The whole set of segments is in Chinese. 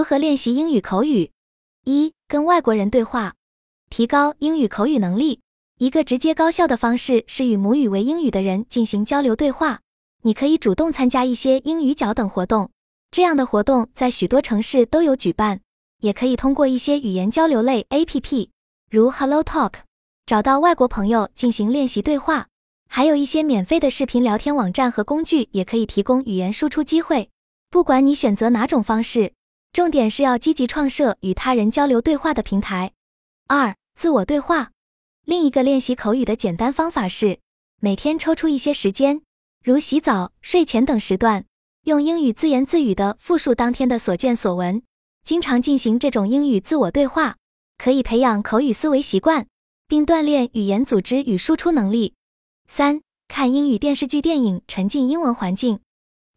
如何练习英语口语？一、跟外国人对话，提高英语口语能力。一个直接高效的方式是与母语为英语的人进行交流对话。你可以主动参加一些英语角等活动，这样的活动在许多城市都有举办。也可以通过一些语言交流类 APP，如 Hello Talk，找到外国朋友进行练习对话。还有一些免费的视频聊天网站和工具，也可以提供语言输出机会。不管你选择哪种方式。重点是要积极创设与他人交流对话的平台。二、自我对话。另一个练习口语的简单方法是，每天抽出一些时间，如洗澡、睡前等时段，用英语自言自语的复述当天的所见所闻。经常进行这种英语自我对话，可以培养口语思维习惯，并锻炼语言组织与输出能力。三、看英语电视剧、电影，沉浸英文环境。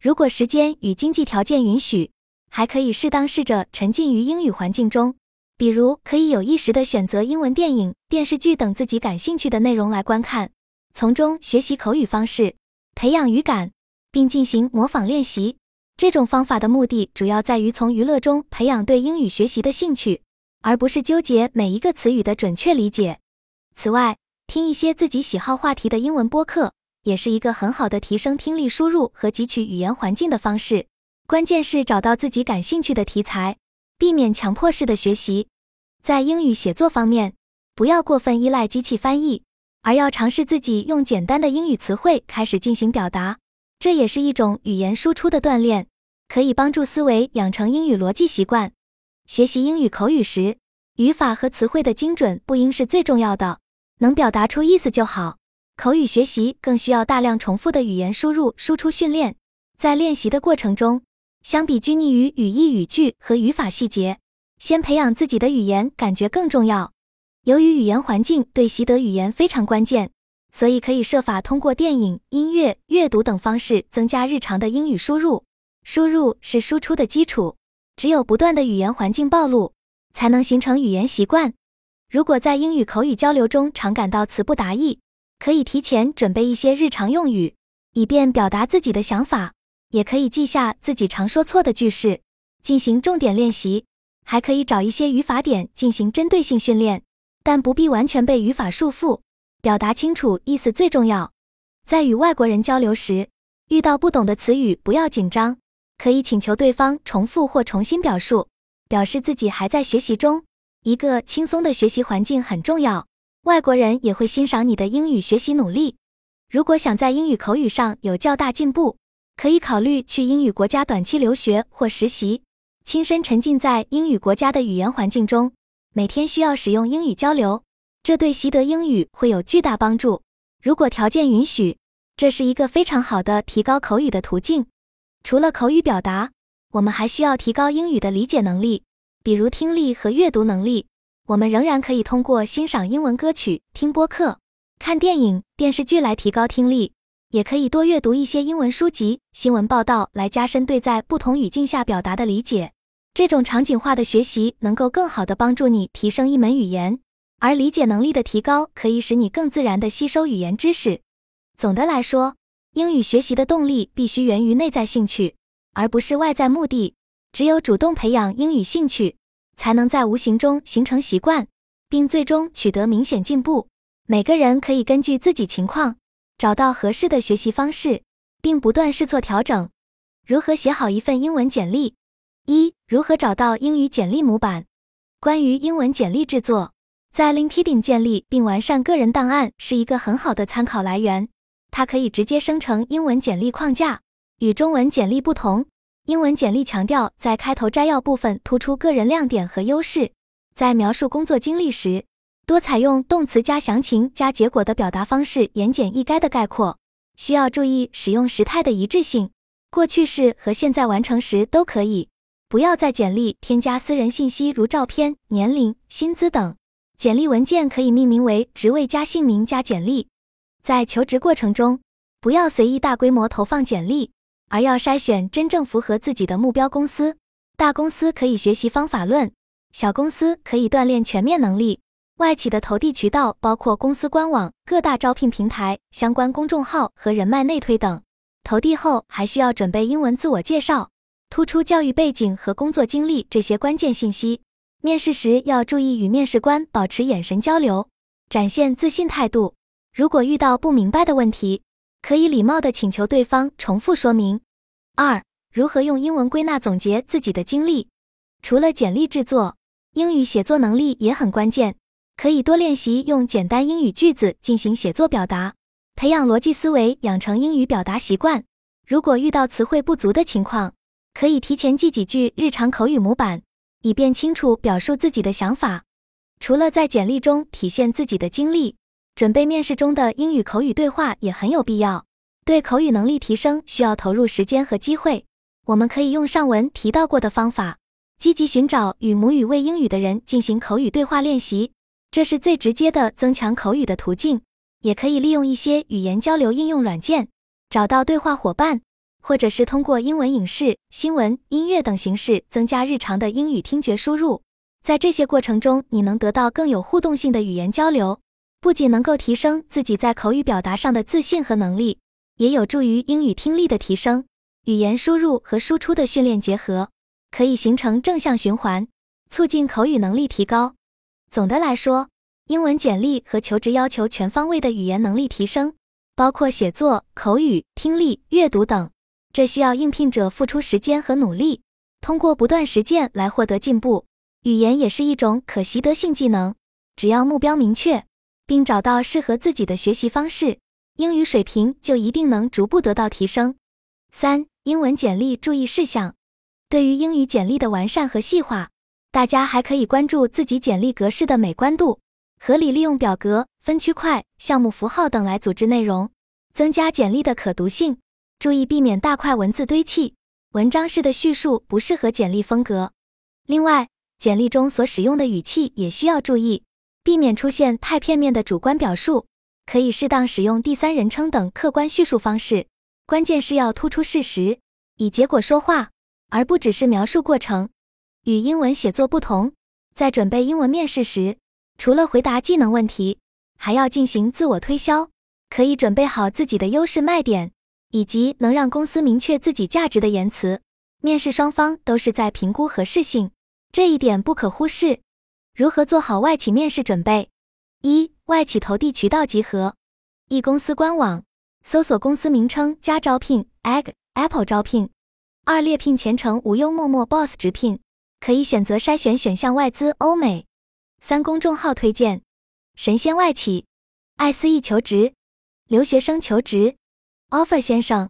如果时间与经济条件允许。还可以适当试着沉浸于英语环境中，比如可以有意识地选择英文电影、电视剧等自己感兴趣的内容来观看，从中学习口语方式，培养语感，并进行模仿练习。这种方法的目的主要在于从娱乐中培养对英语学习的兴趣，而不是纠结每一个词语的准确理解。此外，听一些自己喜好话题的英文播客，也是一个很好的提升听力输入和汲取语言环境的方式。关键是找到自己感兴趣的题材，避免强迫式的学习。在英语写作方面，不要过分依赖机器翻译，而要尝试自己用简单的英语词汇开始进行表达。这也是一种语言输出的锻炼，可以帮助思维养成英语逻辑习惯。学习英语口语时，语法和词汇的精准不应是最重要的，能表达出意思就好。口语学习更需要大量重复的语言输入输出训练，在练习的过程中。相比拘泥于语义、语句和语法细节，先培养自己的语言感觉更重要。由于语言环境对习得语言非常关键，所以可以设法通过电影、音乐、阅读等方式增加日常的英语输入。输入是输出的基础，只有不断的语言环境暴露，才能形成语言习惯。如果在英语口语交流中常感到词不达意，可以提前准备一些日常用语，以便表达自己的想法。也可以记下自己常说错的句式，进行重点练习。还可以找一些语法点进行针对性训练，但不必完全被语法束缚。表达清楚意思最重要。在与外国人交流时，遇到不懂的词语不要紧张，可以请求对方重复或重新表述，表示自己还在学习中。一个轻松的学习环境很重要，外国人也会欣赏你的英语学习努力。如果想在英语口语上有较大进步，可以考虑去英语国家短期留学或实习，亲身沉浸在英语国家的语言环境中，每天需要使用英语交流，这对习得英语会有巨大帮助。如果条件允许，这是一个非常好的提高口语的途径。除了口语表达，我们还需要提高英语的理解能力，比如听力和阅读能力。我们仍然可以通过欣赏英文歌曲、听播客、看电影、电视剧来提高听力。也可以多阅读一些英文书籍、新闻报道，来加深对在不同语境下表达的理解。这种场景化的学习能够更好地帮助你提升一门语言，而理解能力的提高可以使你更自然地吸收语言知识。总的来说，英语学习的动力必须源于内在兴趣，而不是外在目的。只有主动培养英语兴趣，才能在无形中形成习惯，并最终取得明显进步。每个人可以根据自己情况。找到合适的学习方式，并不断试错调整。如何写好一份英文简历？一、如何找到英语简历模板？关于英文简历制作，在 LinkedIn 建立并完善个人档案是一个很好的参考来源。它可以直接生成英文简历框架。与中文简历不同，英文简历强调在开头摘要部分突出个人亮点和优势。在描述工作经历时，多采用动词加详情加结果的表达方式，言简意赅的概括。需要注意使用时态的一致性，过去式和现在完成时都可以。不要在简历添加私人信息，如照片、年龄、薪资等。简历文件可以命名为职位加姓名加简历。在求职过程中，不要随意大规模投放简历，而要筛选真正符合自己的目标公司。大公司可以学习方法论，小公司可以锻炼全面能力。外企的投递渠道包括公司官网、各大招聘平台、相关公众号和人脉内推等。投递后还需要准备英文自我介绍。突出教育背景和工作经历这些关键信息。面试时要注意与面试官保持眼神交流，展现自信态度。如果遇到不明白的问题，可以礼貌地请求对方重复说明。二、如何用英文归纳总结自己的经历？除了简历制作，英语写作能力也很关键，可以多练习用简单英语句子进行写作表达，培养逻辑思维，养成英语表达习惯。如果遇到词汇不足的情况，可以提前记几句日常口语模板。以便清楚表述自己的想法。除了在简历中体现自己的经历，准备面试中的英语口语对话也很有必要。对口语能力提升需要投入时间和机会。我们可以用上文提到过的方法，积极寻找与母语为英语的人进行口语对话练习，这是最直接的增强口语的途径。也可以利用一些语言交流应用软件，找到对话伙伴。或者是通过英文影视、新闻、音乐等形式增加日常的英语听觉输入，在这些过程中，你能得到更有互动性的语言交流，不仅能够提升自己在口语表达上的自信和能力，也有助于英语听力的提升。语言输入和输出的训练结合，可以形成正向循环，促进口语能力提高。总的来说，英文简历和求职要求全方位的语言能力提升，包括写作、口语、听力、阅读等。这需要应聘者付出时间和努力，通过不断实践来获得进步。语言也是一种可习得性技能，只要目标明确，并找到适合自己的学习方式，英语水平就一定能逐步得到提升。三、英文简历注意事项：对于英语简历的完善和细化，大家还可以关注自己简历格式的美观度，合理利用表格、分区块、项目符号等来组织内容，增加简历的可读性。注意避免大块文字堆砌，文章式的叙述不适合简历风格。另外，简历中所使用的语气也需要注意，避免出现太片面的主观表述，可以适当使用第三人称等客观叙述方式。关键是要突出事实，以结果说话，而不只是描述过程。与英文写作不同，在准备英文面试时，除了回答技能问题，还要进行自我推销，可以准备好自己的优势卖点。以及能让公司明确自己价值的言辞，面试双方都是在评估合适性，这一点不可忽视。如何做好外企面试准备？一、外企投递渠道集合：一、公司官网，搜索公司名称加招聘，egg apple 招聘；二、猎聘前程无忧陌陌 boss 直聘，可以选择筛选选项外资欧美；三、公众号推荐：神仙外企、爱思易求职、留学生求职。offer 先生，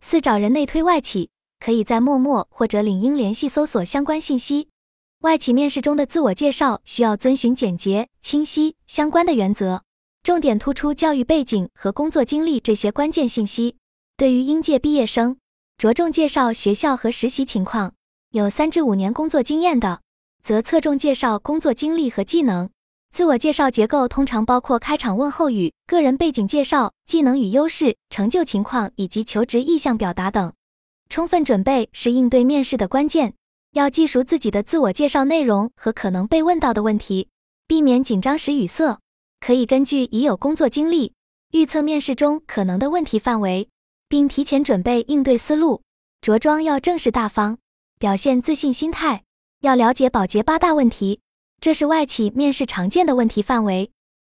四找人内推外企，可以在陌陌或者领英联系搜索相关信息。外企面试中的自我介绍需要遵循简洁、清晰、相关的原则，重点突出教育背景和工作经历这些关键信息。对于应届毕业生，着重介绍学校和实习情况，有三至五年工作经验的，则侧重介绍工作经历和技能。自我介绍结构通常包括开场问候语、个人背景介绍、技能与优势、成就情况以及求职意向表达等。充分准备是应对面试的关键，要记熟自己的自我介绍内容和可能被问到的问题，避免紧张时语塞。可以根据已有工作经历，预测面试中可能的问题范围，并提前准备应对思路。着装要正式大方，表现自信心态，要了解保洁八大问题。这是外企面试常见的问题范围。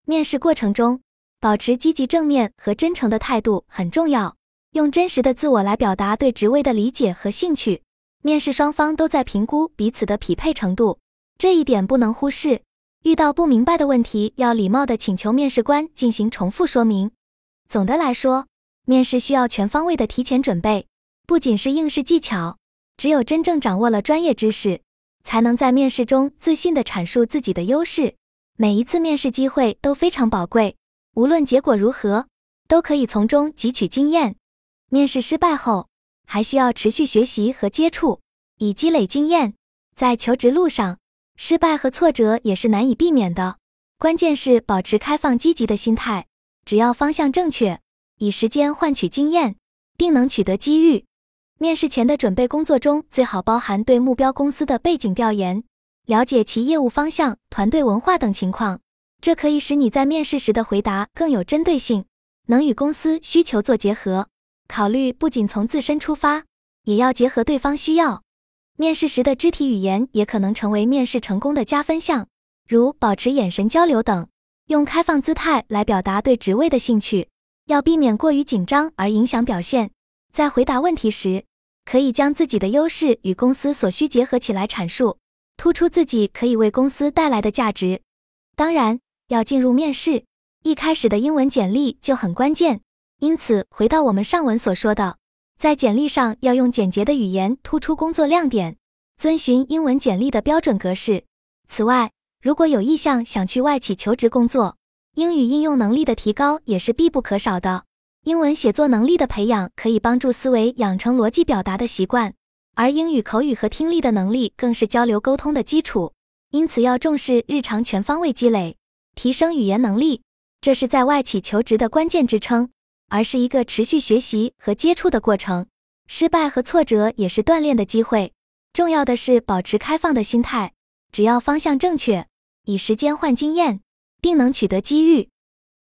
面试过程中，保持积极正面和真诚的态度很重要。用真实的自我来表达对职位的理解和兴趣。面试双方都在评估彼此的匹配程度，这一点不能忽视。遇到不明白的问题，要礼貌地请求面试官进行重复说明。总的来说，面试需要全方位的提前准备，不仅是应试技巧，只有真正掌握了专业知识。才能在面试中自信地阐述自己的优势。每一次面试机会都非常宝贵，无论结果如何，都可以从中汲取经验。面试失败后，还需要持续学习和接触，以积累经验。在求职路上，失败和挫折也是难以避免的，关键是保持开放积极的心态。只要方向正确，以时间换取经验，定能取得机遇。面试前的准备工作中，最好包含对目标公司的背景调研，了解其业务方向、团队文化等情况。这可以使你在面试时的回答更有针对性，能与公司需求做结合。考虑不仅从自身出发，也要结合对方需要。面试时的肢体语言也可能成为面试成功的加分项，如保持眼神交流等，用开放姿态来表达对职位的兴趣。要避免过于紧张而影响表现。在回答问题时，可以将自己的优势与公司所需结合起来阐述，突出自己可以为公司带来的价值。当然，要进入面试，一开始的英文简历就很关键。因此，回到我们上文所说的，在简历上要用简洁的语言突出工作亮点，遵循英文简历的标准格式。此外，如果有意向想去外企求职工作，英语应用能力的提高也是必不可少的。英文写作能力的培养可以帮助思维养成逻辑表达的习惯，而英语口语和听力的能力更是交流沟通的基础。因此，要重视日常全方位积累，提升语言能力，这是在外企求职的关键支撑，而是一个持续学习和接触的过程。失败和挫折也是锻炼的机会。重要的是保持开放的心态，只要方向正确，以时间换经验。定能取得机遇。